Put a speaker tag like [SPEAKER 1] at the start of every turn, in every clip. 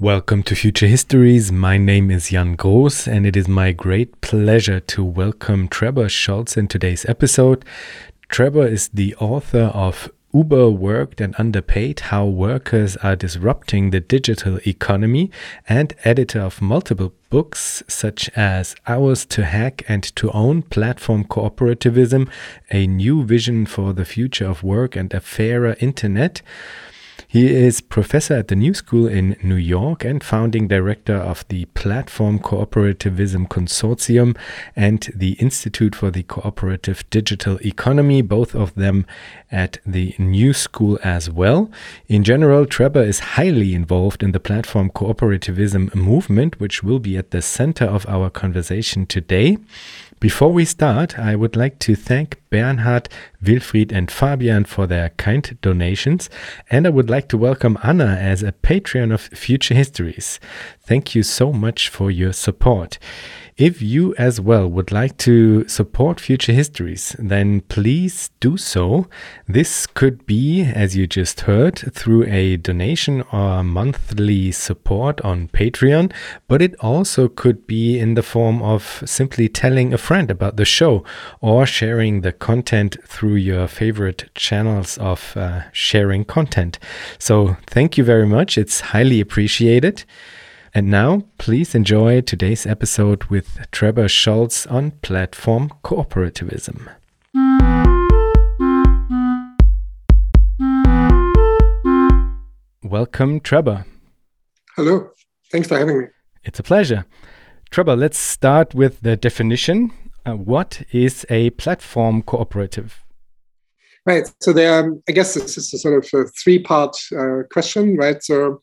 [SPEAKER 1] Welcome to Future Histories. My name is Jan Groos, and it is my great pleasure to welcome Trebor Scholz in today's episode. Trevor is the author of Uberworked and Underpaid How Workers Are Disrupting the Digital Economy and editor of multiple books such as Ours to Hack and to Own Platform Cooperativism, A New Vision for the Future of Work and a Fairer Internet. He is professor at the New School in New York and founding director of the Platform Cooperativism Consortium and the Institute for the Cooperative Digital Economy, both of them at the New School as well. In general, Trebor is highly involved in the platform cooperativism movement, which will be at the center of our conversation today. Before we start, I would like to thank Bernhard, Wilfried, and Fabian for their kind donations, and I would like to welcome Anna as a Patreon of Future Histories. Thank you so much for your support. If you as well would like to support Future Histories, then please do so. This could be, as you just heard, through a donation or monthly support on Patreon, but it also could be in the form of simply telling a friend about the show or sharing the content through your favorite channels of uh, sharing content. So, thank you very much. It's highly appreciated. And now, please enjoy today's episode with Trebor Scholz on platform cooperativism. Welcome, Trebor.
[SPEAKER 2] Hello. Thanks for having me.
[SPEAKER 1] It's a pleasure. Trebor, let's start with the definition. Uh, what is a platform cooperative?
[SPEAKER 2] Right. So there, I guess this is a sort of a three-part uh, question, right? So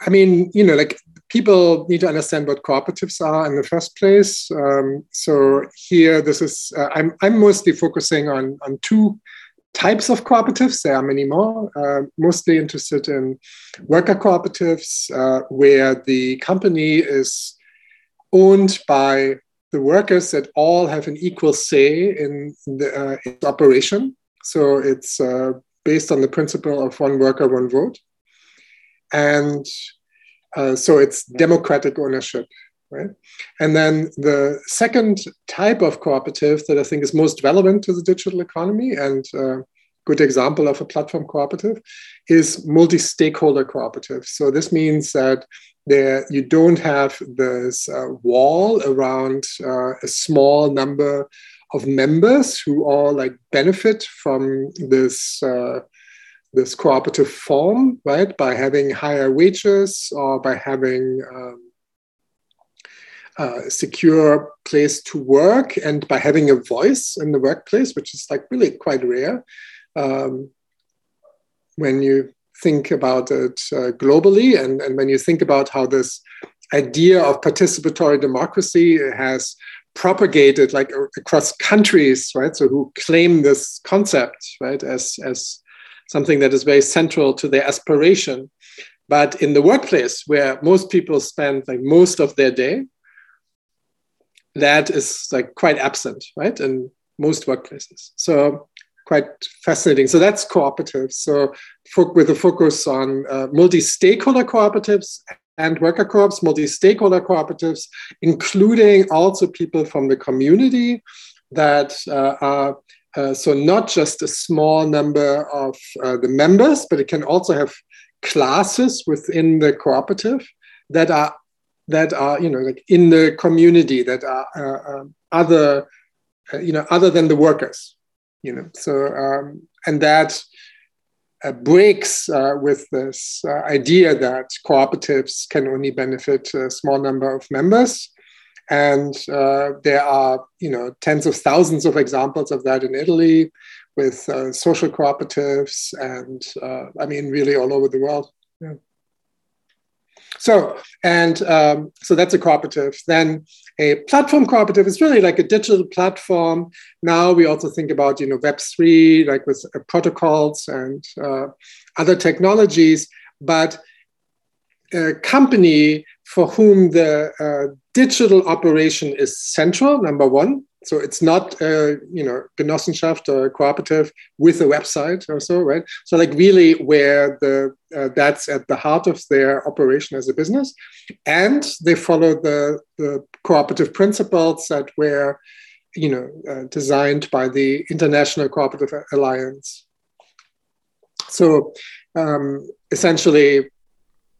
[SPEAKER 2] I mean, you know, like people need to understand what cooperatives are in the first place. Um, so here, this is uh, I'm I'm mostly focusing on on two types of cooperatives. There are many more. Uh, mostly interested in worker cooperatives, uh, where the company is owned by the workers that all have an equal say in the uh, operation. So it's uh, based on the principle of one worker, one vote and uh, so it's democratic ownership right? And then the second type of cooperative that i think is most relevant to the digital economy and uh, good example of a platform cooperative is multi-stakeholder cooperative so this means that there you don't have this uh, wall around uh, a small number of members who all like benefit from this uh, this cooperative form, right? By having higher wages or by having um, a secure place to work and by having a voice in the workplace, which is like really quite rare. Um, when you think about it uh, globally and, and when you think about how this idea of participatory democracy has propagated like across countries right so who claim this concept right as as something that is very central to their aspiration. But in the workplace, where most people spend like most of their day, that is like quite absent, right? In most workplaces. So quite fascinating. So that's cooperative. So with a focus on uh, multi-stakeholder cooperatives and worker co-ops, multi-stakeholder cooperatives, including also people from the community that uh, are uh, so not just a small number of uh, the members, but it can also have classes within the cooperative that are that are you know like in the community that are uh, um, other uh, you know other than the workers you know. So um, and that uh, breaks with this idea that cooperatives can only benefit a small number of members and uh, there are, you know, tens of thousands of examples of that in Italy with uh, social cooperatives and, uh, I mean, really all over the world. Yeah. So, and um, so that's a cooperative. Then a platform cooperative is really like a digital platform. Now we also think about, you know, Web3, like with uh, protocols and uh, other technologies, but a company for whom the uh, digital operation is central, number one, so it's not a you know Genossenschaft or a cooperative with a website or so, right? So like really where the uh, that's at the heart of their operation as a business, and they follow the the cooperative principles that were you know uh, designed by the International Cooperative Alliance. So um, essentially,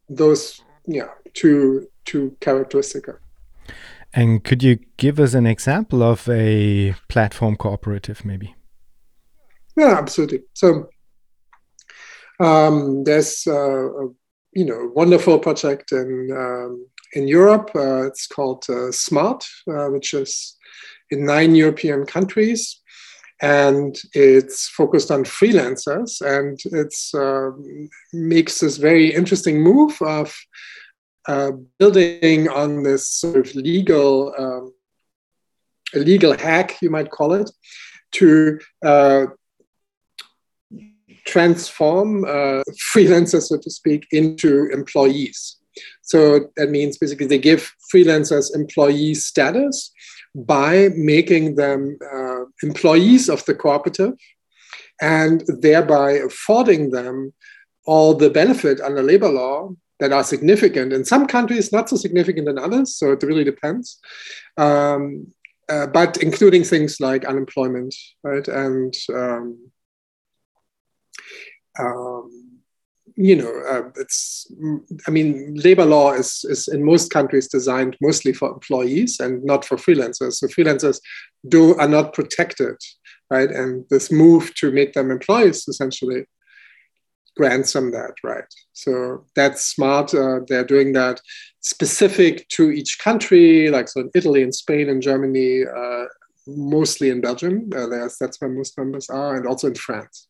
[SPEAKER 2] those yeah two two characteristics.
[SPEAKER 1] And could you give us an example of a platform cooperative, maybe?
[SPEAKER 2] Yeah, absolutely. So um, there's uh, a you know wonderful project in um, in Europe. Uh, it's called uh, Smart, uh, which is in nine European countries, and it's focused on freelancers, and it's um, makes this very interesting move of uh, building on this sort of legal um, legal hack, you might call it, to uh, transform uh, freelancers, so to speak, into employees. So that means basically they give freelancers employee status by making them uh, employees of the cooperative and thereby affording them all the benefit under labor law that are significant. In some countries, not so significant in others, so it really depends. Um, uh, but including things like unemployment, right, and um, um, you know, uh, it's. I mean, labor law is is in most countries designed mostly for employees and not for freelancers. So freelancers do are not protected, right? And this move to make them employees essentially grants them that right. So that's smart. Uh, they're doing that specific to each country, like so in Italy and Spain and Germany, uh, mostly in Belgium. Uh, that's where most members are, and also in France.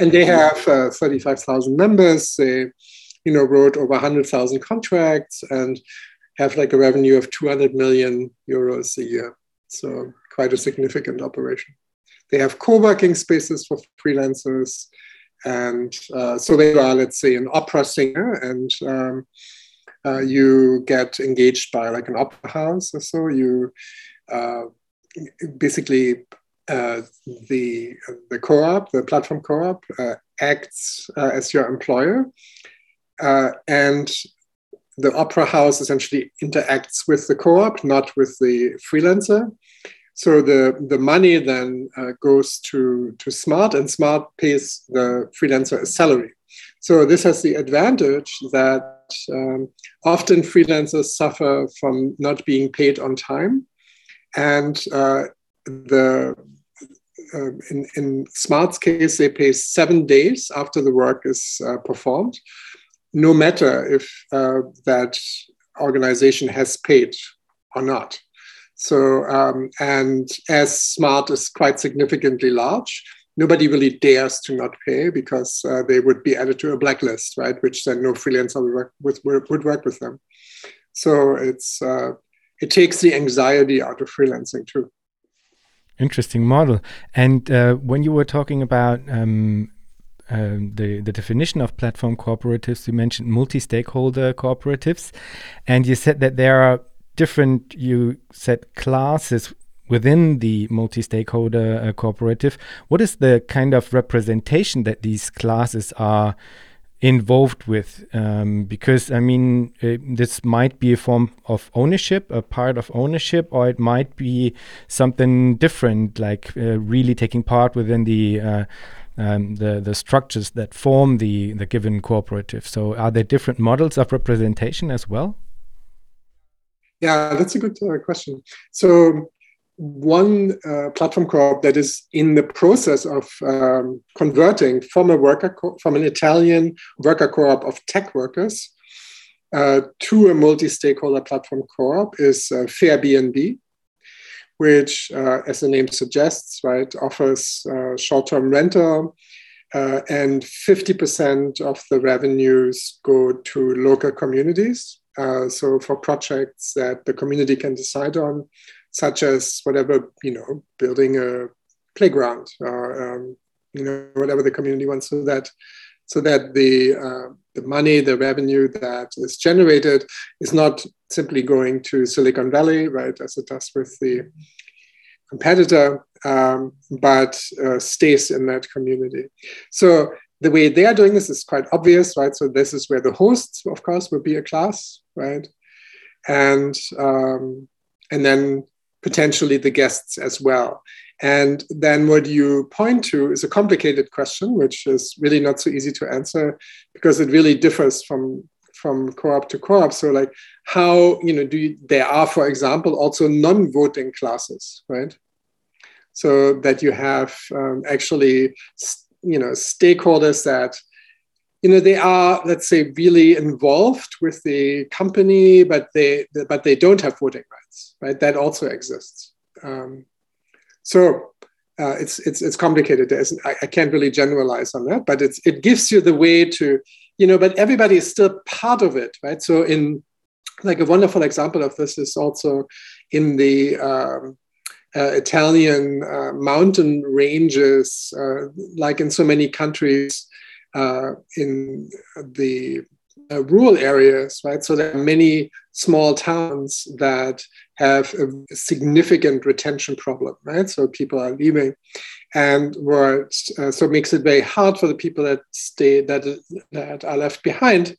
[SPEAKER 2] And they have uh, 35,000 members. They, you know, wrote over 100,000 contracts and have like a revenue of 200 million euros a year. So quite a significant operation. They have co-working spaces for freelancers. And uh, so they are, let's say, an opera singer, and um, uh, you get engaged by like an opera house or so. You uh, basically uh, the the co-op, the platform co-op, uh, acts as your employer, and the opera house essentially interacts with the co-op, not with the freelancer. So the, the money then uh, goes to, to Smart, and Smart pays the freelancer a salary. So this has the advantage that um, often freelancers suffer from not being paid on time, and uh, the uh, in, in Smart's case, they pay seven days after the work is uh, performed, no matter if uh, that organization has paid or not. So, um, and as Smart is quite significantly large, nobody really dares to not pay because uh, they would be added to a blacklist, right? Which then no freelancer would work with, would work with them. So it's uh, it takes the anxiety out of freelancing too.
[SPEAKER 1] Interesting model. And uh, when you were talking about um, uh, the the definition of platform cooperatives, you mentioned multi-stakeholder cooperatives, and you said that there are different, you said, classes within the multi-stakeholder uh, cooperative. What is the kind of representation that these classes are involved with? Um, because I mean, uh, this might be a form of ownership, a part of ownership, or it might be something different, like uh, really taking part within the uh, um, the the structures that form the the given cooperative. So, are there different models of representation as well?
[SPEAKER 2] Yeah, that's a good uh, question. So one uh, platform co-op that is in the process of um, converting from a worker co- from an Italian worker co-op of tech workers uh, to a multi-stakeholder platform co-op is uh, Fairbnb, which, uh, as the name suggests, right, offers uh, short-term rental. Uh, and 50% of the revenues go to local communities. Uh, so for projects that the community can decide on, such as whatever you know, building a playground or um, you know whatever the community wants, so that so that the uh, the money, the revenue that is generated is not simply going to Silicon Valley, right, as it does with the competitor, um, but uh, stays in that community. So the way they are doing this is quite obvious, right? So this is where the hosts, of course, would be a class, right? And um, and then potentially the guests as well. And then what you point to is a complicated question, which is really not so easy to answer because it really differs from from co-op to co-op. So like how, you know, do you, there are, for example, also non-voting classes, right? So that you have um, actually, you know, stakeholders that, you know, they are, let's say, really involved with the company, but they, but they don't have voting rights, right? That also exists. Um, so uh, it's it's it's complicated. I, I, can't really generalize on that, but it's it gives you the way to you know. But everybody is still part of it, right? So in like a wonderful example of this is also in the um, uh, Italian uh, mountain ranges, uh, like in so many countries uh, in the uh, rural areas, right? So there are many small towns that have a significant retention problem, right? So people are leaving, and what uh, so it makes it very hard for the people that stay that that are left behind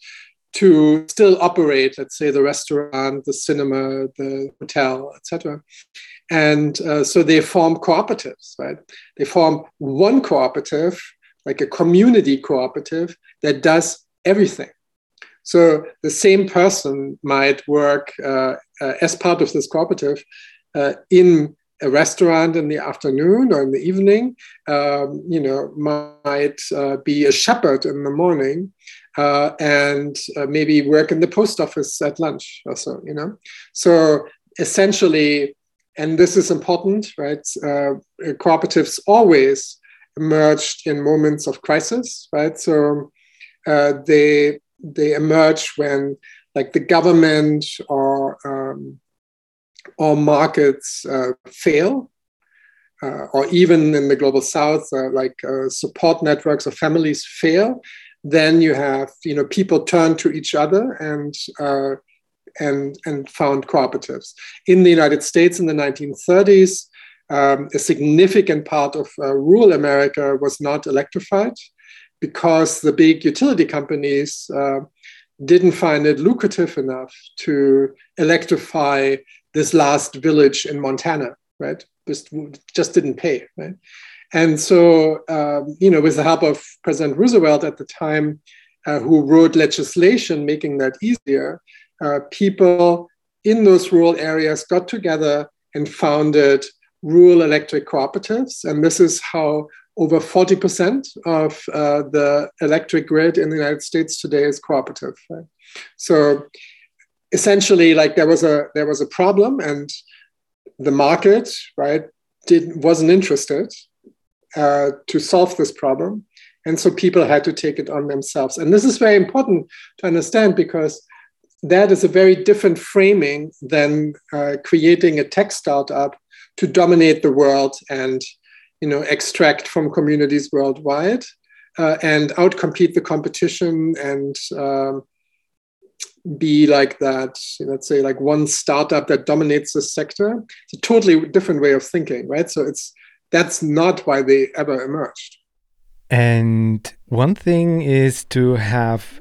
[SPEAKER 2] to still operate, let's say, the restaurant, the cinema, the hotel, etc. And uh, so they form cooperatives, right? They form one cooperative, like a community cooperative, that does everything so the same person might work uh, uh, as part of this cooperative uh, in a restaurant in the afternoon or in the evening, um, you know, might uh, be a shepherd in the morning uh, and uh, maybe work in the post office at lunch or so, you know. So essentially, and this is important, right? cooperatives always emerged in moments of crisis, right? So they they emerge when like the government or um, or markets uh, fail, uh, or even in the global south, uh, like uh, support networks of families fail, then you have you know people turn to each other and uh, and and found cooperatives. In the United States in the 1930s, um, a significant part of uh, rural America was not electrified because the big utility companies uh, didn't find it lucrative enough to electrify this last village in Montana, right? Just, just didn't pay, right? And so, um, you know, with the help of President Roosevelt at the time, uh, who wrote legislation making that easier, uh, people in those rural areas got together and founded rural electric cooperatives. And this is how over 40% of uh, the electric grid in the United States today is cooperative. Right? So essentially, like there was a there was a problem, and the market right did wasn't interested uh, to solve this problem, and so people had to take it on themselves. And this is very important to understand because that is a very different framing than uh, creating a tech startup to dominate the world and you know, extract from communities worldwide uh, and outcompete the competition and um, be like that, let's say, like one startup that dominates the sector. It's a totally different way of thinking, right? So it's that's not why they ever emerged.
[SPEAKER 1] And one thing is to have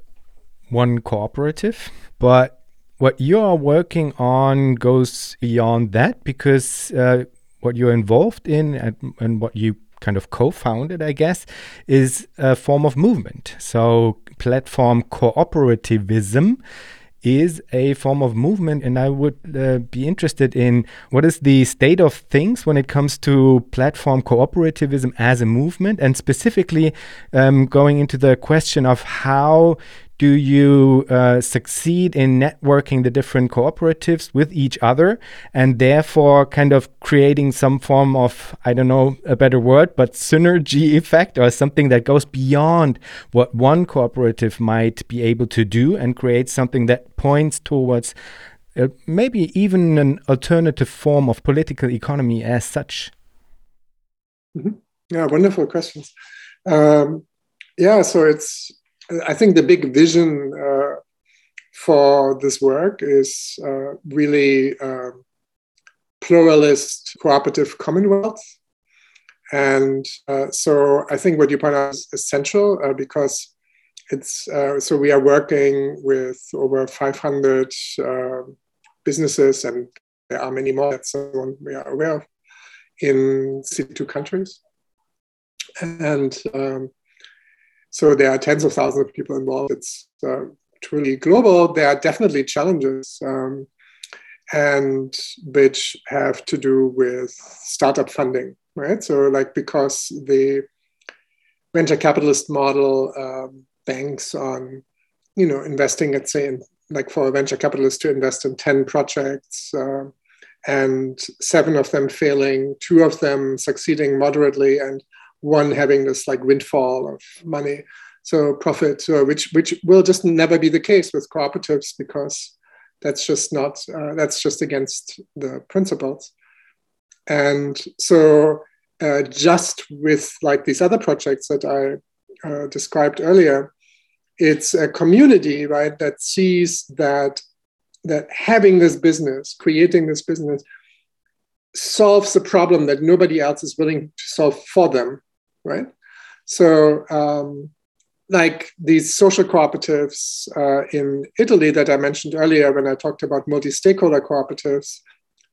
[SPEAKER 1] one cooperative, but what you are working on goes beyond that because uh, what you're involved in and, and what you kind of co-founded, I guess, is a form of movement. So platform cooperativism is a form of movement and i would uh, be interested in what is the state of things when it comes to platform cooperativism as a movement and specifically um, going into the question of how do you uh, succeed in networking the different cooperatives with each other and therefore kind of creating some form of, I don't know a better word, but synergy effect or something that goes beyond what one cooperative might be able to do and create something that points towards uh, maybe even an alternative form of political economy as such?
[SPEAKER 2] Mm -hmm. Yeah, wonderful questions. Um, yeah, so it's I think the big vision uh, for this work is uh, really uh, pluralist cooperative commonwealth. And uh, so I think what you point out is essential uh, because it's uh, so we are working with over 500 uh, businesses, and there are many more that we are aware of in 62 countries. And um, so there are tens of thousands of people involved. It's uh, truly global. There are definitely challenges. Um, and which have to do with startup funding, right? So, like, because the venture capitalist model um, banks on, you know, investing, let's say, in, like for a venture capitalist to invest in 10 projects uh, and seven of them failing, two of them succeeding moderately, and one having this like windfall of money. So profit, uh, which which will just never be the case with cooperatives because that's just not uh, that's just against the principles and so uh, just with like these other projects that i uh, described earlier it's a community right that sees that that having this business creating this business solves a problem that nobody else is willing to solve for them right so um, like these social cooperatives uh, in Italy that I mentioned earlier when I talked about multi stakeholder cooperatives.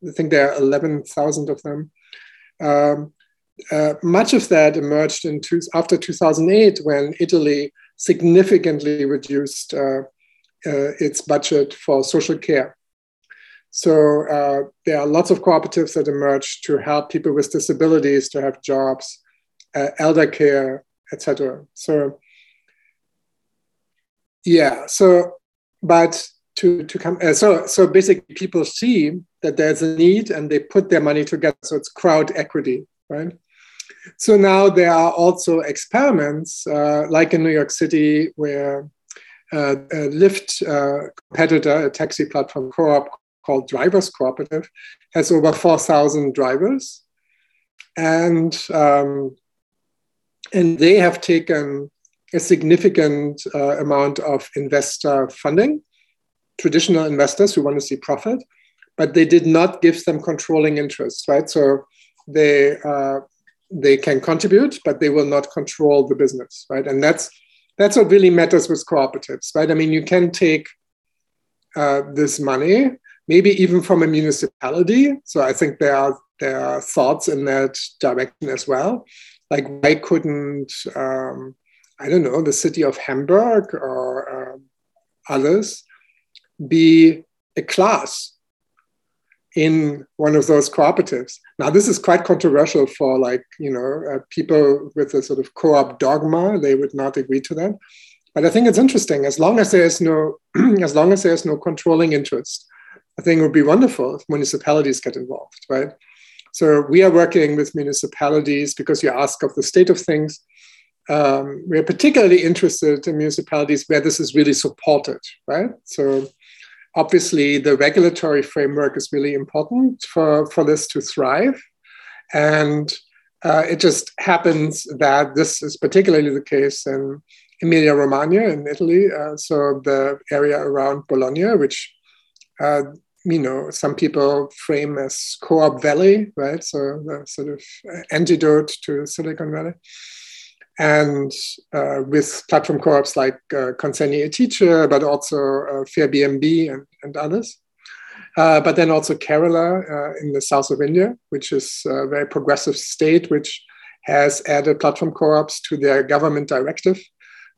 [SPEAKER 2] I think there are 11,000 of them. Um, uh, much of that emerged in two, after 2008 when Italy significantly reduced uh, uh, its budget for social care. So uh, there are lots of cooperatives that emerged to help people with disabilities to have jobs, uh, elder care, etc. So yeah so but to to come uh, so so basically people see that there's a need and they put their money together. So it's crowd equity right? So now there are also experiments uh, like in new york city where uh, a lyft uh, competitor a taxi platform co-op called drivers cooperative has over 4000 drivers. And um, and they have taken a significant uh, amount of investor funding, traditional investors who want to see profit, but they did not give them controlling interest, right? So they uh, they can contribute, but they will not control the business, right? And that's that's what really matters with cooperatives, right? I mean, you can take uh, this money, maybe even from a municipality. So I think there are there are thoughts in that direction as well. Like, why couldn't um, I don't know, the city of Hamburg or um, others be a class in one of those cooperatives. Now, this is quite controversial for like, you know, uh, people with a sort of co-op dogma, they would not agree to that. But I think it's interesting, as long as there's no, as long as there's no controlling interest, I think it would be wonderful if municipalities get involved, right? So we are working with municipalities because you ask of the state of things um, we're particularly interested in municipalities where this is really supported, right? So obviously the regulatory framework is really important for, for this to thrive. And uh, it just happens that this is particularly the case in Emilia Romagna in Italy. Uh, so the area around Bologna, which uh, you know some people frame as co-op valley, right? So the sort of antidote to Silicon Valley and uh, with platform co-ops like uh, Consegne Etiche, but also uh, Fairbnb and, and others. Uh, but then also Kerala uh, in the south of India, which is a very progressive state, which has added platform co-ops to their government directive,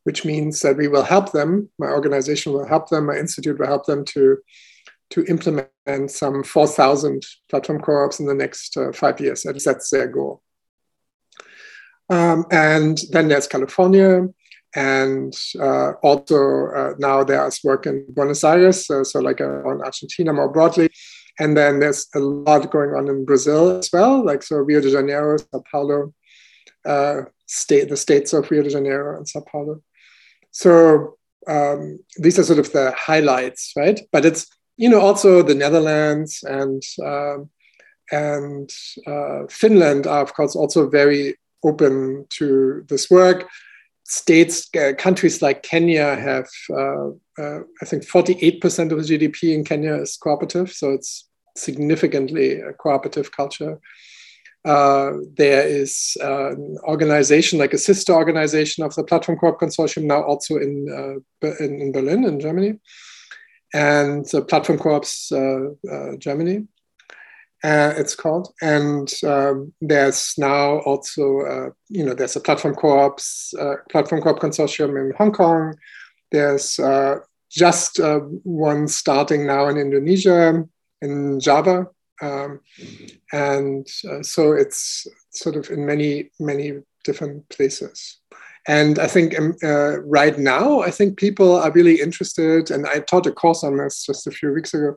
[SPEAKER 2] which means that we will help them, my organization will help them, my institute will help them to, to implement some 4,000 platform co-ops in the next uh, five years. At least that's their goal. Um, and then there's California, and uh, also uh, now there's work in Buenos Aires, so, so like uh, on Argentina more broadly. And then there's a lot going on in Brazil as well, like so Rio de Janeiro, Sao Paulo, uh, state the states of Rio de Janeiro and Sao Paulo. So um, these are sort of the highlights, right? But it's you know also the Netherlands and um, and uh, Finland are of course also very open to this work. states, uh, countries like Kenya have, uh, uh, I think, 48% of the GDP in Kenya is cooperative. So it's significantly a cooperative culture. Uh, there is uh, an organization, like a sister organization of the Platform Coop Consortium, now also in, uh, in, in, Berlin, in Germany, and the Platform Corps Germany. Uh, it's called. And um, there's now also, uh, you know, there's a Platform Coop, uh, Platform Coop Consortium in Hong Kong. There's uh, just uh, one starting now in Indonesia, in Java. Um, and uh, so it's sort of in many, many different places. And I think um, right now, I think people are really interested. And I taught a course on this just a few weeks ago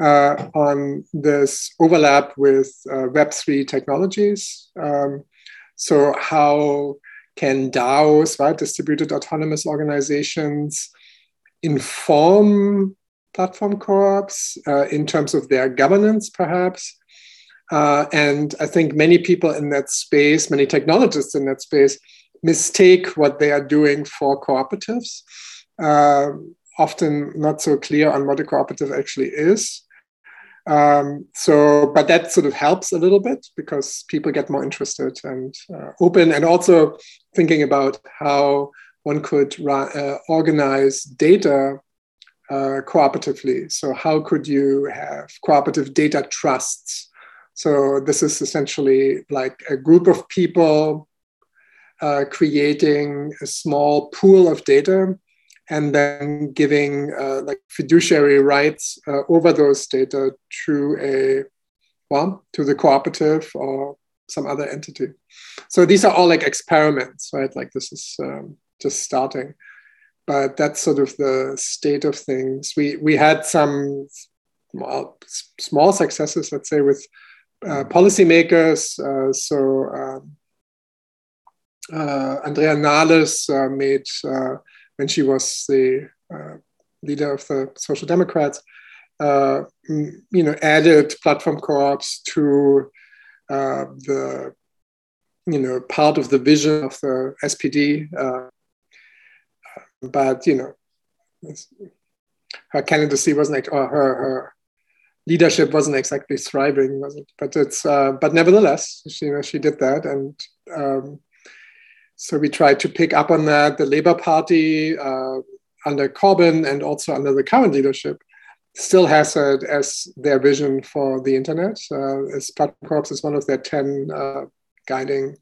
[SPEAKER 2] uh, on this overlap with uh, Web3 technologies. Um, so, how can DAOs, right, distributed autonomous organizations, inform platform co-ops uh, in terms of their governance, perhaps? Uh, and I think many people in that space, many technologists in that space, mistake what they are doing for cooperatives. Uh, often not so clear on what a cooperative actually is. Um, so, but that sort of helps a little bit because people get more interested and uh, open, and also thinking about how one could uh, organize data uh, cooperatively. So, how could you have cooperative data trusts? So, this is essentially like a group of people uh, creating a small pool of data and then giving uh, like fiduciary rights uh, over those data to a well to the cooperative or some other entity. So these are all like experiments right? Like this is um, just starting. But that's sort of the state of things. We we had some small, small successes let's say with uh, policymakers. Uh, so um, Andrea Nahles uh, made when she was the uh, leader of the Social Democrats, uh, you know, added platform co-ops to uh, the, you know, part of the vision of the SPD. Uh, but you know, her candidacy wasn't or her her leadership wasn't exactly thriving, was it? But it's uh, but nevertheless, she, you know, she did that and. Um, so we tried to pick up on that. The Labour Party uh, under Corbyn and also under the current leadership still has it as their vision for the internet. Uh, as Platform Corps is one of their 10 uh, guiding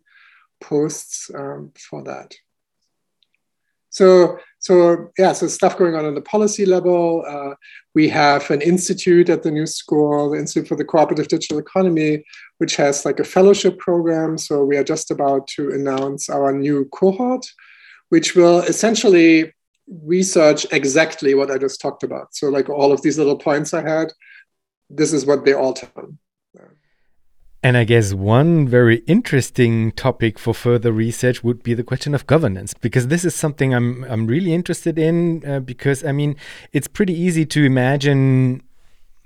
[SPEAKER 2] posts um, for that. So, so yeah, so stuff going on on the policy level. Uh, we have an institute at the New School, the Institute for the Cooperative Digital Economy, which has like a fellowship program. So we are just about to announce our new cohort, which will essentially research exactly what I just talked about. So like all of these little points I had, this is what they all tell.
[SPEAKER 1] And I guess one very interesting topic for further research would be the question of governance, because this is something I'm I'm really interested in. Uh, because I mean, it's pretty easy to imagine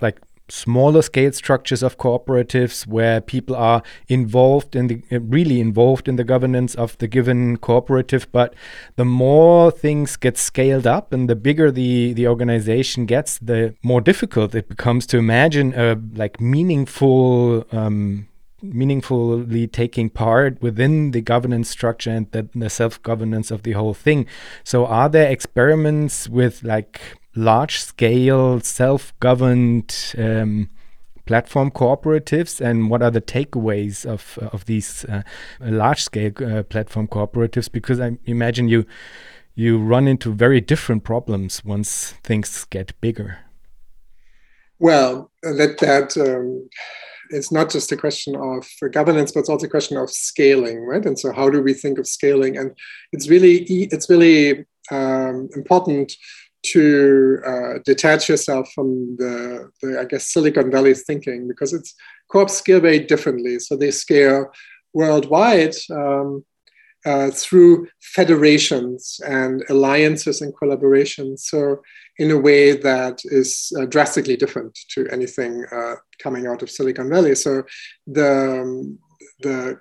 [SPEAKER 1] like smaller scale structures of cooperatives where people are involved in the uh, really involved in the governance of the given cooperative but the more things get scaled up and the bigger the the organization gets the more difficult it becomes to imagine a like meaningful um, meaningfully taking part within the governance structure and the, the self governance of the whole thing. So, are there experiments with like large scale self governed um, platform cooperatives and what are the takeaways of of these uh, large scale uh, platform cooperatives? Because i imagine you you run into very different problems once things get bigger.
[SPEAKER 2] Well that that um, is not just a question of governance but it's also a question of scaling right? And so how do we think of scaling? And it's really it's really um, important to uh, detach yourself from the, the, I guess, Silicon Valley thinking because it's co-ops scale very differently. So they scale worldwide um, uh, through federations and alliances and collaborations. So in a way that is uh, drastically different to anything uh, coming out of Silicon Valley. So the, um, the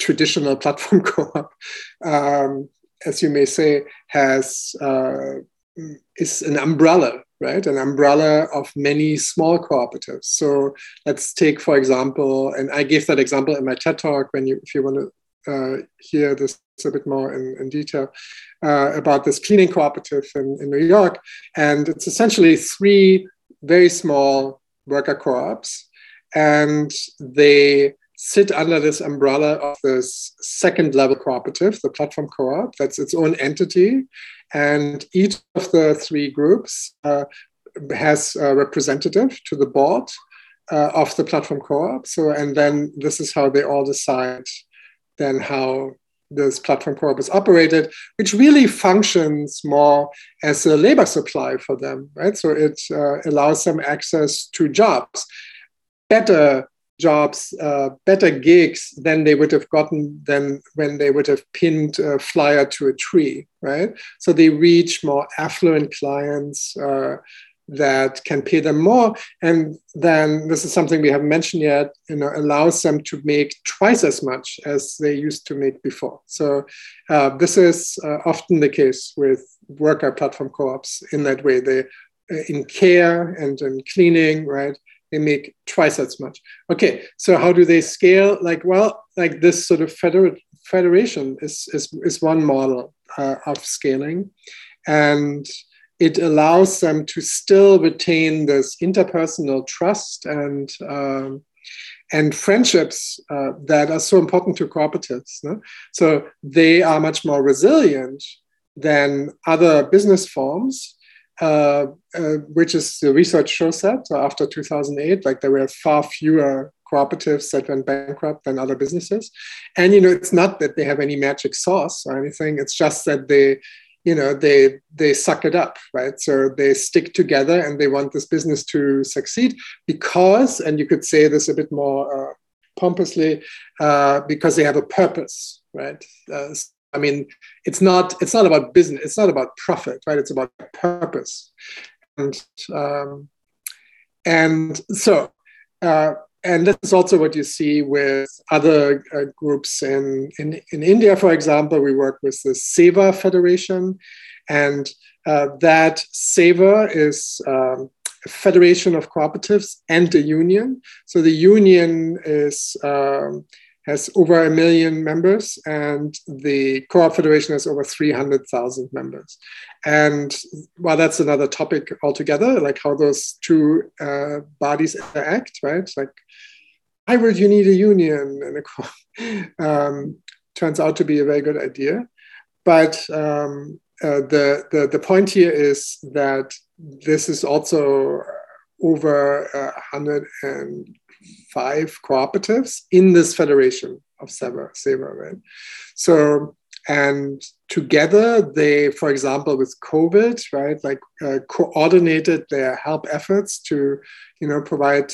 [SPEAKER 2] traditional platform co-op um, as you may say, has uh, is an umbrella, right? An umbrella of many small cooperatives. So let's take, for example, and I gave that example in my TED talk. When you, if you want to uh, hear this a bit more in, in detail uh, about this cleaning cooperative in, in New York, and it's essentially three very small worker co-ops, and they sit under this umbrella of this second level cooperative, the platform co-op. That's its own entity, and each of the three groups uh, has a representative to the board uh, of the platform co-op. So, and then this is how they all decide then how this platform co-op is operated, which really functions more as a labor supply for them, right? So it uh, allows them access to jobs, better jobs, uh, better gigs than they would have gotten them when they would have pinned a flyer to a tree, right? So they reach more affluent clients uh, that can pay them more, and then this is something we haven't mentioned yet. You know, allows them to make twice as much as they used to make before. So uh, this is uh, often the case with worker platform co-ops in that way. They uh, in care and in cleaning, right? They make twice as much. Okay, so how do they scale? Like, well, like this sort of feder- federation is, is, is one model uh, of scaling. And it allows them to still retain this interpersonal trust and um, and friendships uh, that are so important to cooperatives. No? So they are much more resilient than other business forms uh, uh, which is the research shows that after 2008, like there were far fewer cooperatives that went bankrupt than other businesses. And you know, it's not that they have any magic sauce or anything. It's just that they, you know, they they suck it up, right? So they stick together and they want this business to succeed because, and you could say this a bit more uh, pompously, uh, because they have a purpose, right? Uh, I mean, it's not it's not about business. It's not about profit, right? It's about purpose, and um, and so. Uh, and this is also what you see with other uh, groups in, in, in India, for example. We work with the SEWA Federation, and uh, that SEWA is um, a federation of cooperatives and a union. So the union is um, has over a million members, and the Co-op Federation has over 300,000 members. And well, that's another topic altogether, like how those two uh, bodies interact, right? Like, why would you need a union and a co um, turns out to be a very good idea. But um, uh, the, the, the point here is that this is also over uh, 100 and five cooperatives in this federation of SEWA, SEWA right? So, and together they, for example, with COVID, right, like uh, coordinated their help efforts to, you know, provide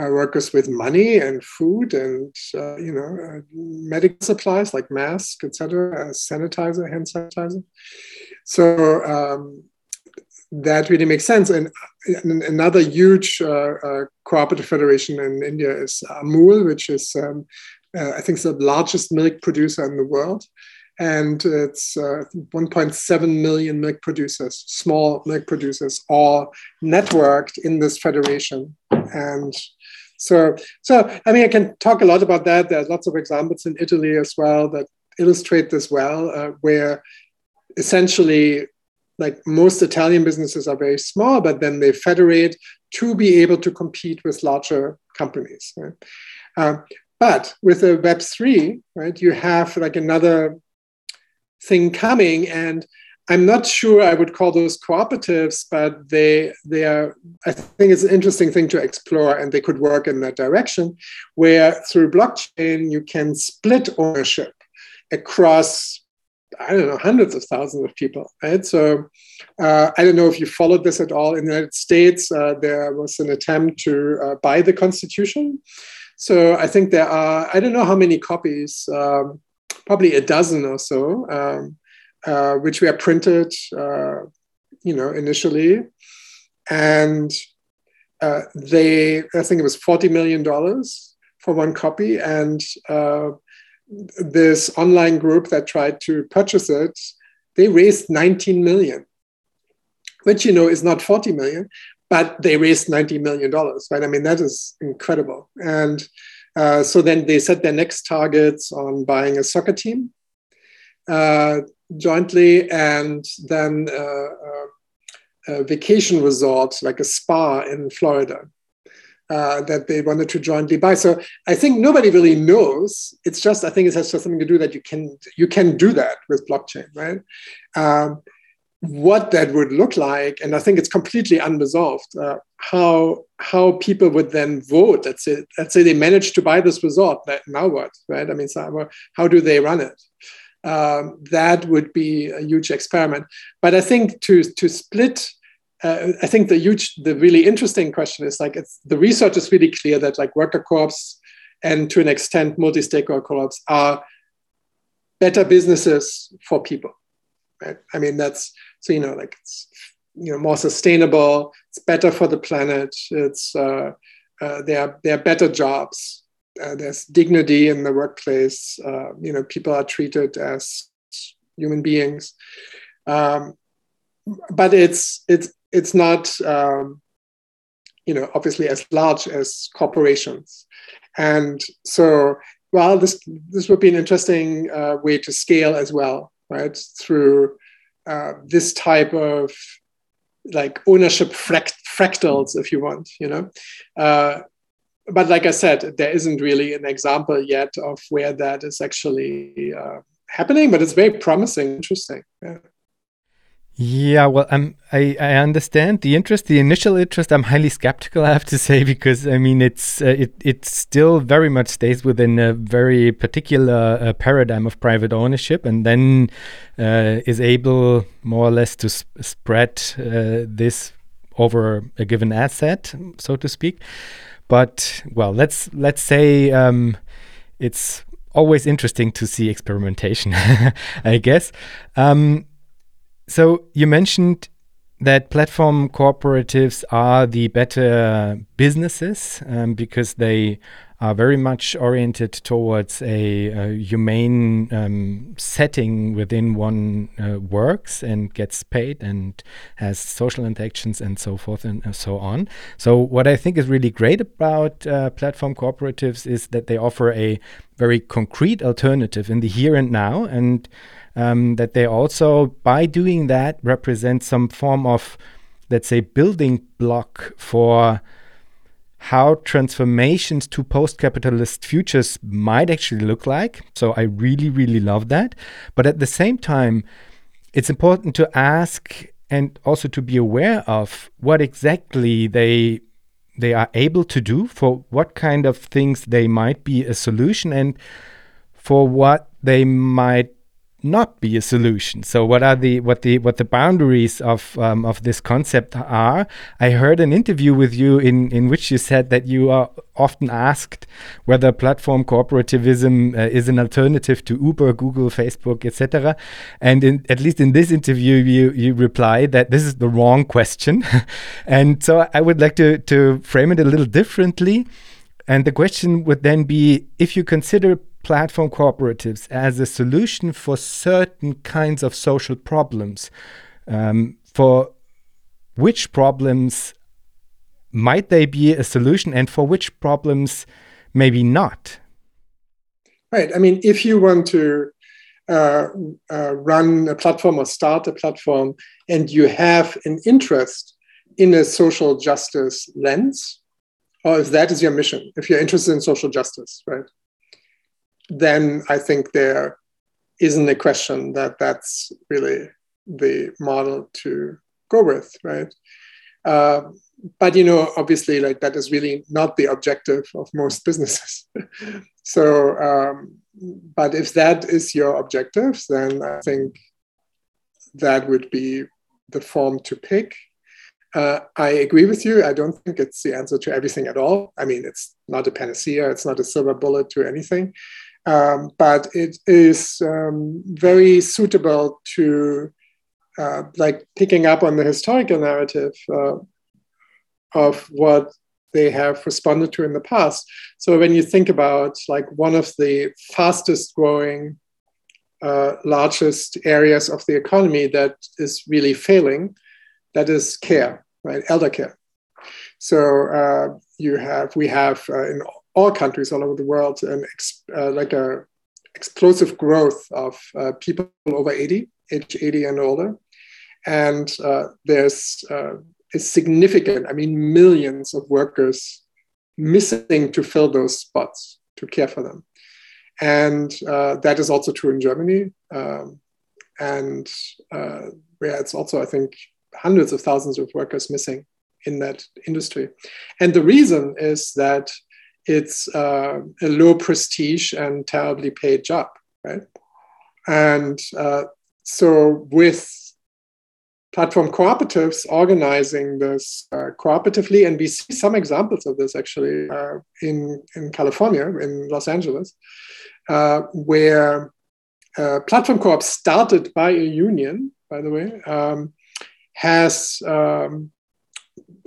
[SPEAKER 2] uh, workers with money and food and, uh, you know, uh, medical supplies like masks, etc., sanitizer, hand sanitizer. So, um, that really makes sense. And, another huge uh, uh, cooperative federation in India is Amul, which is, um, uh, I think, the largest milk producer in the world. And it's uh, 1.7 million milk producers, small milk producers, all networked in this federation. And so, so I mean, I can talk a lot about that. There's lots of examples in Italy as well that illustrate this well, uh, where essentially like most Italian businesses are very small, but then they federate to be able to compete with larger companies. Right? Uh, but with a Web3, right, you have like another thing coming, and I'm not sure I would call those cooperatives, but they they are. I think it's an interesting thing to explore, and they could work in that direction, where through blockchain you can split ownership across I don't know, hundreds of thousands of people, right? So uh, I don't know if you followed this at all. In the United States, uh, there was an attempt to uh, buy the Constitution. So I think there are, I don't know how many copies, um, probably a dozen or so, um, uh, which were printed, uh, you know, initially. And uh, they, I think it was $40 million for one copy. And this online group that tried to purchase it, they raised 19 million, which you know is not 40 million, but they raised 90 million dollars, right? I mean that is incredible. And uh, so then they set their next targets on buying a soccer team uh, jointly, and then uh, uh a vacation resort like a spa in Florida uh, that they wanted to jointly buy. So I think nobody really knows. It's just I think it has something to do that you can you can do that with blockchain, right? Um, what that would look like, and I think it's completely unresolved. Uh, how how people would then vote? Let's say let's say they managed to buy this resort. Now what, right? I mean, so how do they run it? Um, that would be a huge experiment. But I think to to split uh, I think the huge, the really interesting question is like it's the research is really clear that like worker co-ops and to an extent multi-stakeholder co-ops are better businesses for people. Right? I mean that's so you know like it's you know more sustainable. It's better for the planet. It's uh, uh, they are they are better jobs. Uh, there's dignity in the workplace. Uh, you know people are treated as human beings. Um, but it's it's it's not um, you know obviously as large as corporations and so well this this would be an interesting uh, way to scale as well right through uh, this type of like ownership fract- fractals if you want you know uh, but like i said there isn't really an example yet of where that is actually uh, happening but it's very promising interesting yeah.
[SPEAKER 1] Yeah, well, I'm, I I understand the interest, the initial interest. I'm highly skeptical, I have to say, because I mean, it's uh, it it still very much stays within a very particular uh, paradigm of private ownership, and then uh, is able more or less to sp spread uh, this over a given asset, so to speak. But well, let's let's say um, it's always interesting to see experimentation, I guess. Um, so you mentioned that platform cooperatives are the better businesses um, because they are very much oriented towards a, a humane um, setting within one uh, works and gets paid and has social interactions and so forth and so on. So, what I think is really great about uh, platform cooperatives is that they offer a very concrete alternative in the here and now and um, that they also, by doing that, represent some form of, let's say, building block for how transformations to post capitalist futures might actually look like. So I really, really love that. But at the same time, it's important to ask and also to be aware of what exactly they they are able to do for what kind of things they might be a solution and for what they might not be a solution. So what are the what the what the boundaries of um, of this concept are? I heard an interview with you in in which you said that you are often asked whether platform cooperativism uh, is an alternative to Uber, Google, Facebook, etc. And in, at least in this interview, you you reply that this is the wrong question. and so I would like to to frame it a little differently. And the question would then be if you consider platform cooperatives as a solution for certain kinds of social problems. Um, for which problems might they be a solution, and for which problems maybe not?
[SPEAKER 2] Right. I mean, if you want to uh, uh, run a platform or start a platform, and you have an interest in a social justice lens, or if that is your mission, if you're interested in social justice, right? Then I think there isn't a question that that's really the model to go with, right? Uh, but you know, obviously, like that is really not the objective of most businesses. so, um, but if that is your objective, then I think that would be the form to pick. Uh, I agree with you. I don't think it's the answer to everything at all. I mean, it's not a panacea. It's not a silver bullet to anything um, but it is um, very suitable to uh, like picking up on the historical narrative uh, of what they have responded to in the past. So when you think about like one of the fastest growing, uh, largest areas of the economy that is really failing, that is care, right? Elder care. So uh, you have, we have uh, in all countries all over the world, an ex, uh, like a explosive growth of uh, people over 80, age 80 and older. And uh, there's a significant, I mean, millions of workers missing to fill those spots, to care for them. And that is also true in Germany. Um, and uh, it's also, I think, hundreds of thousands of workers missing in that industry. And the reason is that it's uh, a low prestige and terribly paid job, right? And uh, so with platform cooperatives organizing this uh, cooperatively, and we see some examples of this actually uh, in, in California, in Los Angeles, uh, where uh, platform co-op started by a union, by the way, um, has um,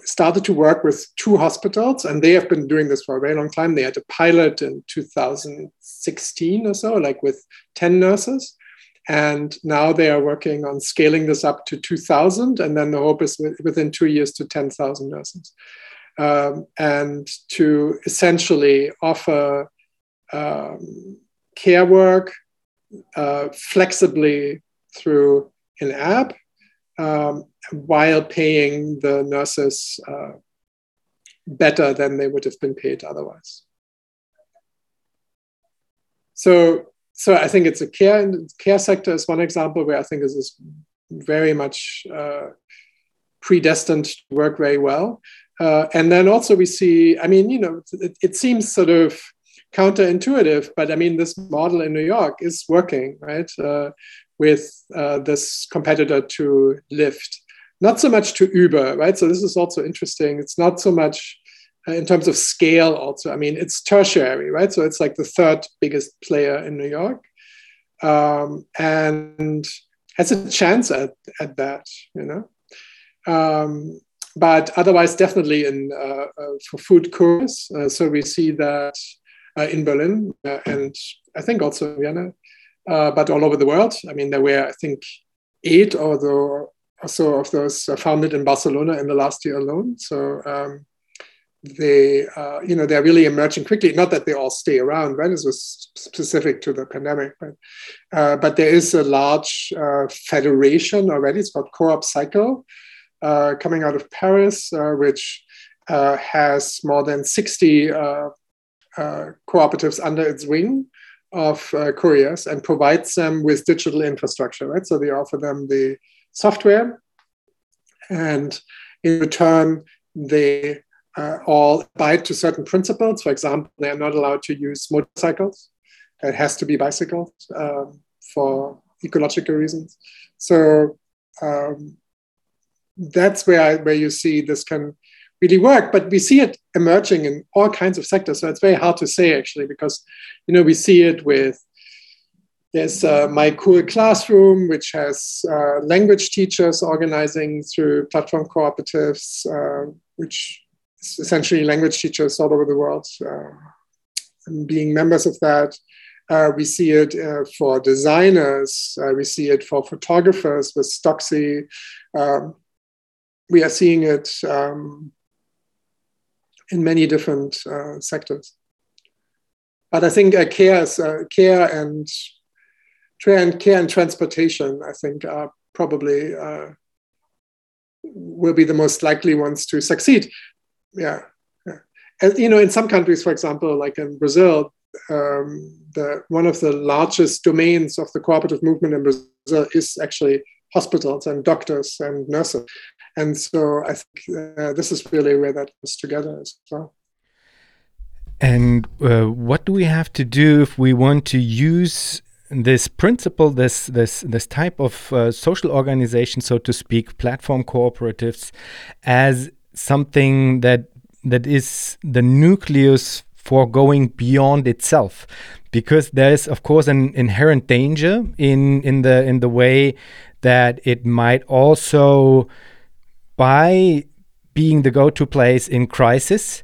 [SPEAKER 2] started to work with two hospitals, and they have been doing this for a very long time. They had a pilot in 2016 or so, like with 10 nurses. And now they are working on scaling this up to 2,000. And then the hope is within two years to 10,000 nurses. Um, and to essentially offer um, care work uh, flexibly through an app um, while paying the nurses uh, better than they would have been paid otherwise. So, so I think it's a care care sector is one example where I think this is very much uh, predestined to work very well. Uh, and then also we see, I mean, you know, it, it, seems sort of counterintuitive, but I mean, this model in New York is working, right? Uh, with uh, this competitor to Lyft. Not so much to Uber, right? So this is also interesting. It's not so much uh, in terms of scale, also. I mean, it's tertiary, right? So it's like the third biggest player in New York. Um, and has a chance at, at that, you know? Um, but otherwise, definitely in uh, uh for food couriers. Uh, so we see that uh, in Berlin and I think also in Vienna uh, but all over the world. I mean, there were, I think, eight or, the, or so of those founded in Barcelona in the last year alone. So um, they, uh, you know, they're really emerging quickly. Not that they all stay around, right? This was specific to the pandemic, but uh, but there is a large uh, federation already. It's called CoopCycle, uh, coming out of Paris, which has more than 60 cooperatives under its wing of uh, couriers and provides them with digital infrastructure, right? So they offer them the software, and in return, they uh, all abide to certain principles. For example, they are not allowed to use motorcycles; it has to be bicycles um, for ecological reasons. So um, that's where I, where you see this can really work. But we see it emerging in all kinds of sectors. So it's very hard to say actually, because you know we see it with there's uh, my cool classroom, which has uh, language teachers organizing through platform cooperatives, uh, which is essentially language teachers all over the world um, being members of that. Uh, we see it uh, for designers. Uh, we see it for photographers with Stocksy. Um, we are seeing it um, in many different uh, sectors. But I think uh, care, is, uh, care and care and transportation, I think, are probably uh, will be the most likely ones to succeed. Yeah. yeah. And, you know, in some countries, for example, like in Brazil, um, the, one of the largest domains of the cooperative movement in Brazil is actually hospitals and doctors and nurses. And so I think uh, this is really where that comes together as well.
[SPEAKER 1] And uh, what do we have to do if we want to use this principle, this this this type of uh, social organization, so to speak, platform cooperatives, as something that that is the nucleus for going beyond itself because there is of course an inherent danger in in the in the way that it might also by being the go-to place in crisis,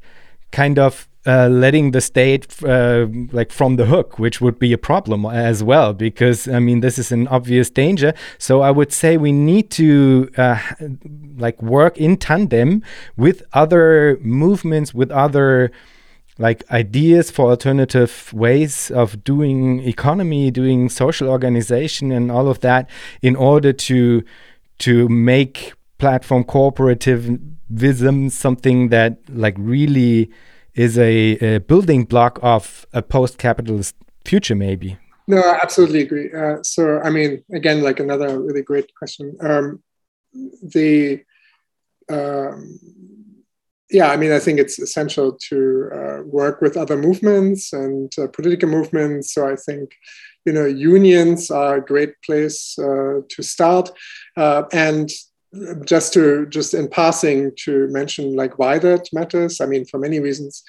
[SPEAKER 1] kind of uh, letting the state uh, like from the hook, which would be a problem as well, because I mean this is an obvious danger. So I would say we need to uh, like work in tandem with other movements, with other like ideas for alternative ways of doing economy, doing social organization, and all of that, in order to to make platform cooperativism something that like really is a, a building block of a post-capitalist future, maybe.
[SPEAKER 2] No, I absolutely agree. Uh, so, I mean, again, like another really great question. Um, the um, yeah, I mean, I think it's essential to uh, work with other movements and uh, political movements. So I think, you know, unions are a great place uh, to start. Uh, and just to just in passing to mention like why that matters. I mean for many reasons.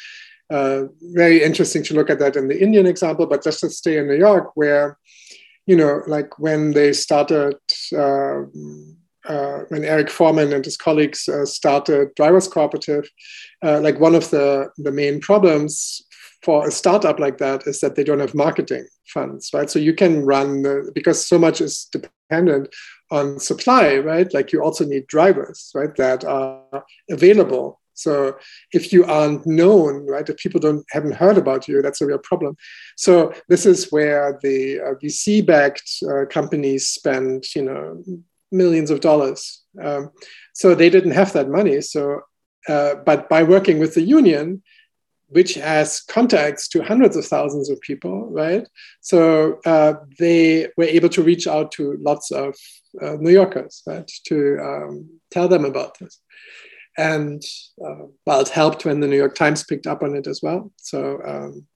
[SPEAKER 2] Uh, very interesting to look at that in the indian example but just to stay in new york where you know like when they started uh, uh, when Erik Forman and his colleagues uh, started drivers cooperative uh, like one of the the main problems for a startup like that is that they don't have marketing funds right? So you can run because so much is dependent on supply, right? Like you also need drivers, right, that are available. So if you aren't known, right, if people don't haven't heard about you, that's a real problem. So this is where the uh, VC-backed uh, companies spend, you know, millions of dollars. Um, so they didn't have that money. So, uh, but by working with the union, which has contacts to hundreds of thousands of people, right? So uh, they were able to reach out to lots of uh, New Yorkers, right, to um, tell them about this. And uh, well, it helped when the New York Times picked up on it as well. So um,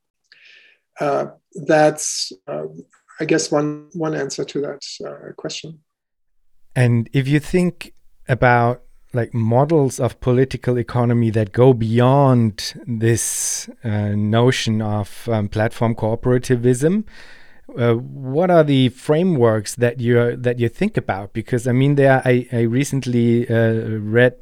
[SPEAKER 2] uh, that's, um, I guess, one one answer to that uh, question.
[SPEAKER 1] And if you think about like models of political economy that go beyond this uh, notion of um, platform cooperativism. Uh, what are the frameworks that you that you think about? Because I mean, there I, I recently uh, read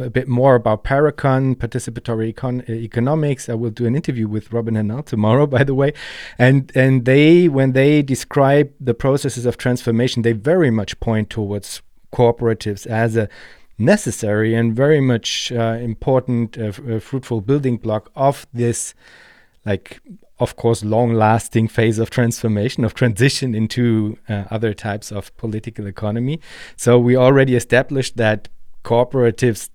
[SPEAKER 1] a bit more about Parecon, participatory econ economics. I will do an interview with Robin Hahnel tomorrow, by the way. And and they, when they describe the processes of transformation, they very much point towards cooperatives as a necessary and very much uh, important, uh, uh, fruitful building block of this, like, of course, long lasting phase of transformation, of transition into uh, other types of political economy. So, we already established that cooperatives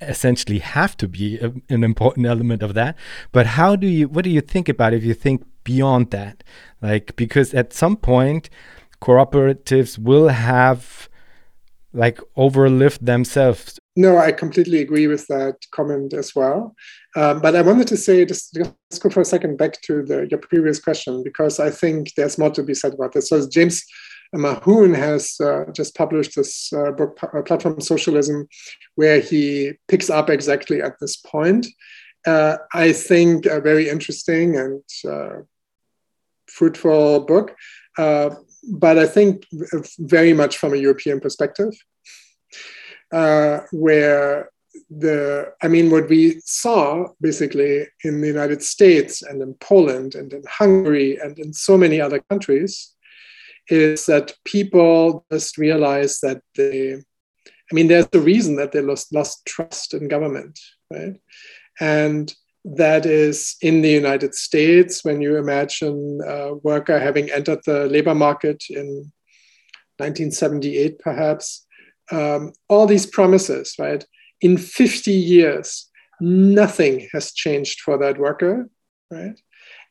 [SPEAKER 1] essentially have to be a, an important element of that. But how do you, what do you think about if you think beyond that? Like, because at some point, cooperatives will have like overlift themselves.
[SPEAKER 2] No, I completely agree with that comment as well. Um, but I wanted to say, just let's go for a second back to the, your previous question, because I think there's more to be said about this. So James Muldoon has uh, just published this uh, book, uh, Platform Socialism, where he picks up exactly at this point. Uh, I think a very interesting and uh, fruitful book. Uh, but I think very much from a European perspective, uh, where the, I mean, what we saw basically in the United States and in Poland and in Hungary and in so many other countries is that people just realize that they, I mean, there's a reason that they lost, lost trust in government, right? And that is in the United States when you imagine a worker having entered the labor market in 1978, perhaps. Um, all these promises, right? In 50 years, nothing has changed for that worker, right?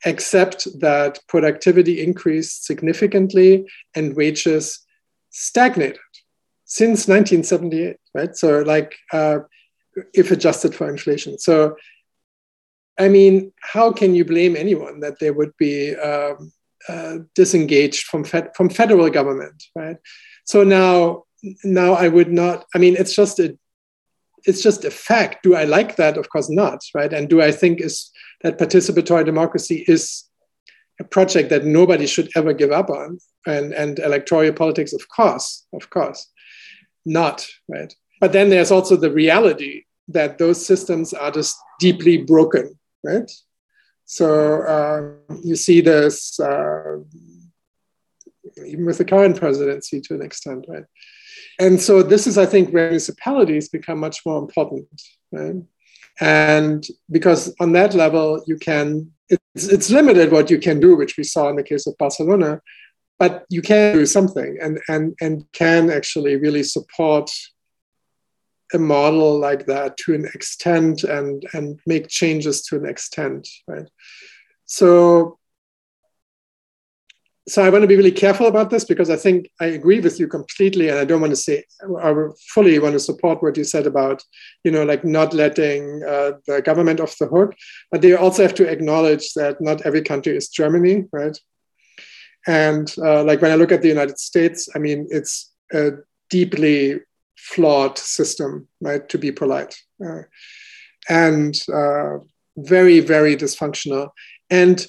[SPEAKER 2] Except that productivity increased significantly and wages stagnated since 1978, right? So, like, uh, if adjusted for inflation. So, I mean, how can you blame anyone that they would be um, uh, disengaged from fed- from federal government, right? So now, now I would not. I mean, it's just a, it's just a fact. Do I like that? Of course not, right? And do I think is that participatory democracy is a project that nobody should ever give up on? And and electoral politics, of course, of course, not right. but then there's also the reality that those systems are just deeply broken, right? So uh, you see this uh, even with the current presidency to an extent, right? And so this is, I think, where municipalities become much more important, right? And because on that level, you can, it's, it's limited what you can do, which we saw in the case of Barcelona, but you can do something and, and, and can actually really support a model like that to an extent and, and make changes to an extent, right? So so I want to be really careful about this because I think I agree with you completely, and I don't want to say I fully want to support what you said about you know like not letting uh, the government off the hook, but they also have to acknowledge that not every country is Germany, right? And uh, like when I look at the United States, I mean it's a deeply flawed system, right? To be polite, uh, and uh, very very dysfunctional, and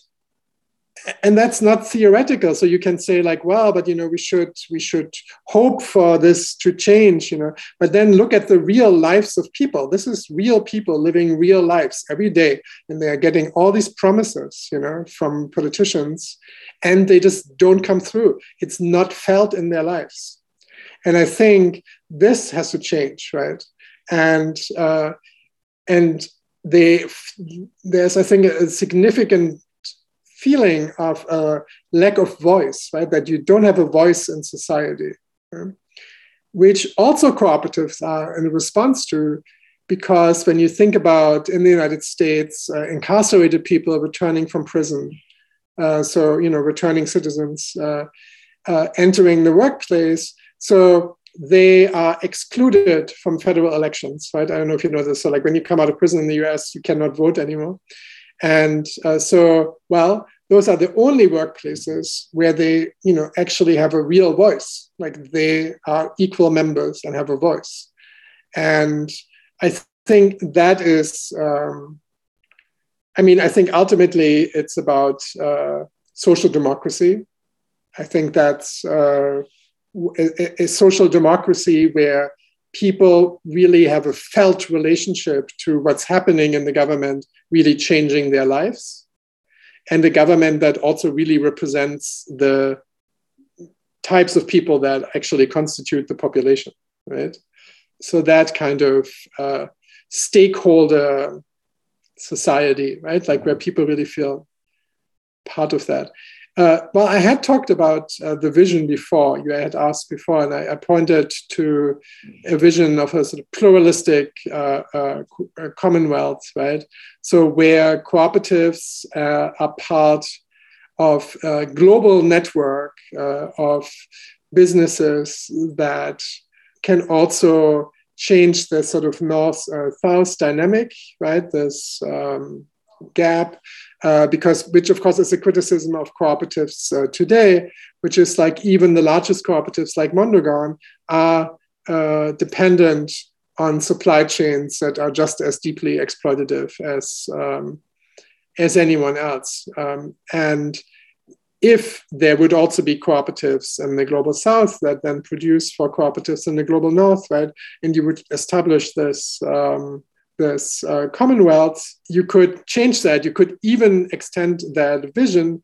[SPEAKER 2] and that's not theoretical. So you can say like well but you know we should we should hope for this to change you know. But then look at the real lives of people. This is real people living real lives every day. And they are getting all these promises you know from politicians. And they just don't come through. It's not felt in their lives. And i think this has to change right? And uh, and they there's i think a significant feeling of a lack of voice, right? That you don't have a voice in society, right? which also cooperatives are in response to, because when you think about in the United States, uh, incarcerated people are returning from prison, uh, so you know, returning citizens uh, uh entering the workplace, so they are excluded from federal elections, right? I don't know if you know this. So, like when you come out of prison in the US, you cannot vote anymore. And uh, so, well, those are the only workplaces where they, you know, actually have a real voice, like they are equal members and have a voice. And I th- think that is, um, I mean, I think ultimately it's about uh, social democracy. I think that's uh, a, a social democracy where people really have a felt relationship to what's happening in the government really changing their lives. And a government that also really represents the types of people that actually constitute the population right? So that kind of uh, stakeholder society right? Like where people really feel part of that uh, well, I had talked about uh, the vision before. You had asked before, and I, I, pointed to a vision of a sort of pluralistic uh, uh, uh commonwealth, right? So where cooperatives uh, are part of a global network of businesses that can also change the sort of north-south dynamic, right? This um, gap uh, because which of course is a criticism of cooperatives uh, today, which is like even the largest cooperatives like Mondragon are uh, dependent on supply chains that are just as deeply exploitative as um, as anyone else. Um, and if there would also be cooperatives in the global south that then produce for cooperatives in the global north, right? And you would establish this um, this uh, commonwealth, you could change that. You could even extend that vision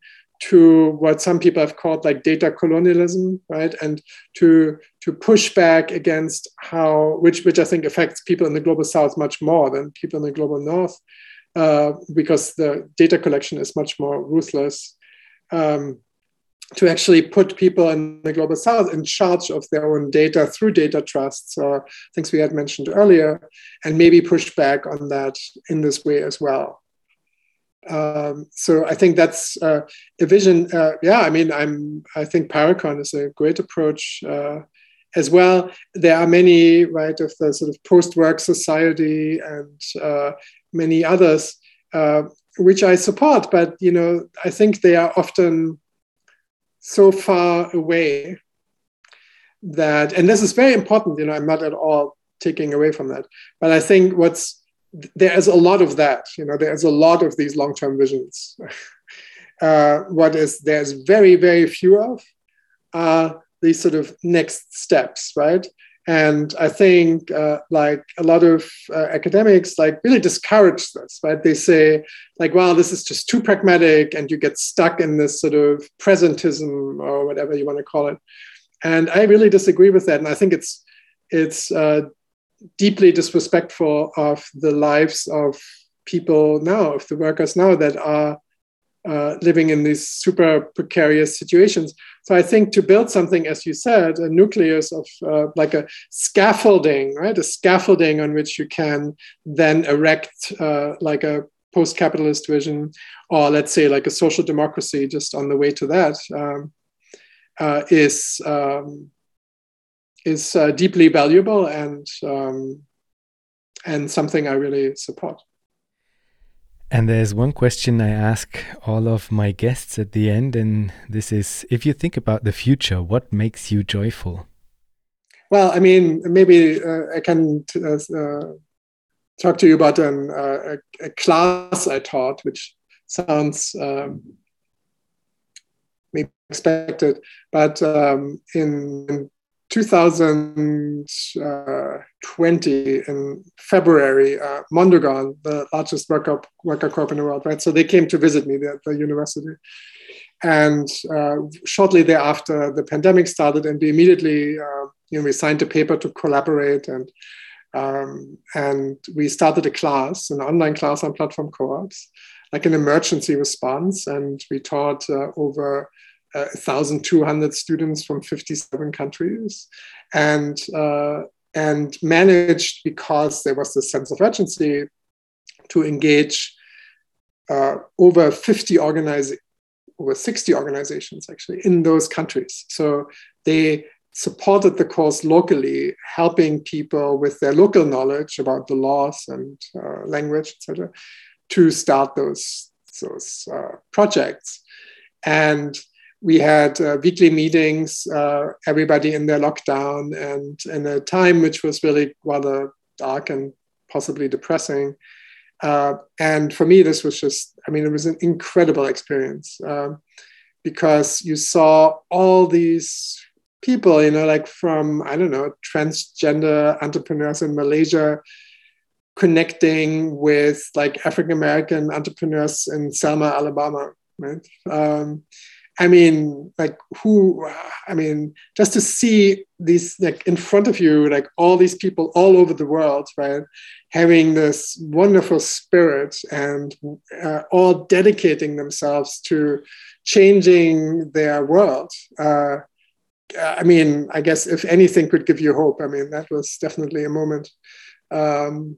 [SPEAKER 2] to what some people have called like data colonialism, right? And to to push back against how which which I think affects people in the global south much more than people in the global north, uh, because the data collection is much more ruthless. Um, to actually put people in the global south in charge of their own data through data trusts or things we had mentioned earlier, and maybe push back on that in this way as well. Um, so I think that's uh, a vision. Uh, yeah, I mean, I'm. I think Parecon is a great approach uh, as well. There are many, right, of the sort of post-work society and uh, many others, uh, which I support. But you know, I think they are often so far away that, and this is very important, you know, I'm not at all taking away from that. But I think what's, there is a lot of that, you know, there's a lot of these long term visions. uh, what is, there's very, very few of are these sort of next steps, right? And I think uh, like a lot of uh, academics like really discourage this, right? They say like, well, this is just too pragmatic and you get stuck in this sort of presentism or whatever you want to call it. And I really disagree with that. And I think it's, it's uh, deeply disrespectful of the lives of people now, of the workers now that are uh, living in these super precarious situations. So I think to build something, as you said, a nucleus of uh, like a scaffolding, right? A scaffolding on which you can then erect uh, like a post-capitalist vision, or let's say like a social democracy, just on the way to that, um, uh, is um, is uh, deeply valuable and um, and something I really support.
[SPEAKER 1] And there's one question I ask all of my guests at the end, and this is if you think about the future, what makes you joyful?
[SPEAKER 2] Well, I mean, maybe uh, I can uh, uh, talk to you about an, uh, a, a, class I taught, which sounds um, maybe expected, but um, in 2020 in February, uh, Mondragon, the largest worker, worker corp in the world, right? So they came to visit me at the university. And uh, shortly thereafter, the pandemic started, and we immediately, uh, you know, we signed a paper to collaborate, and um, and we started a class, an online class on platform co-ops, like an emergency response, and we taught uh, 1,200 students from 57 countries, and uh, and managed because there was this sense of urgency to engage uh, over 50 organizing over 60 organizations actually in those countries. So they supported the course locally, helping people with their local knowledge about the laws and uh, language, etc., to start those those uh, projects. And we had uh, weekly meetings, uh, everybody in their lockdown, and in a time which was really rather dark and possibly depressing. Uh, and for me, this was just, I mean, it was an incredible experience um, because you saw all these people, you know, like from, I don't know, transgender entrepreneurs in Malaysia connecting with like African American entrepreneurs in Selma, Alabama, right? Um, I mean, like who, I mean, just to see these like in front of you, like all these people all over the world, right, having this wonderful spirit and uh, all dedicating themselves to changing their world. Uh, I mean, I guess if anything could give you hope, I mean, that was definitely a moment um,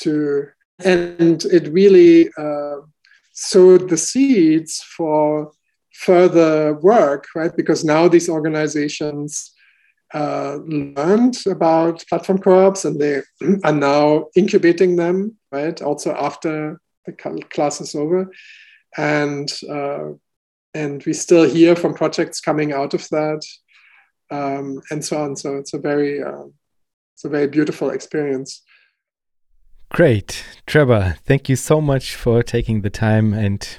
[SPEAKER 2] to, and it really uh, sowed the seeds for further work, right? Because now these organizations uh, learned about platform co-ops and they are now incubating them, right? Also after the class is over, and uh, and we still hear from projects coming out of that, um, and so on. So it's a very uh, it's a very beautiful experience.
[SPEAKER 1] Great, Trebor. Thank you so much for taking the time and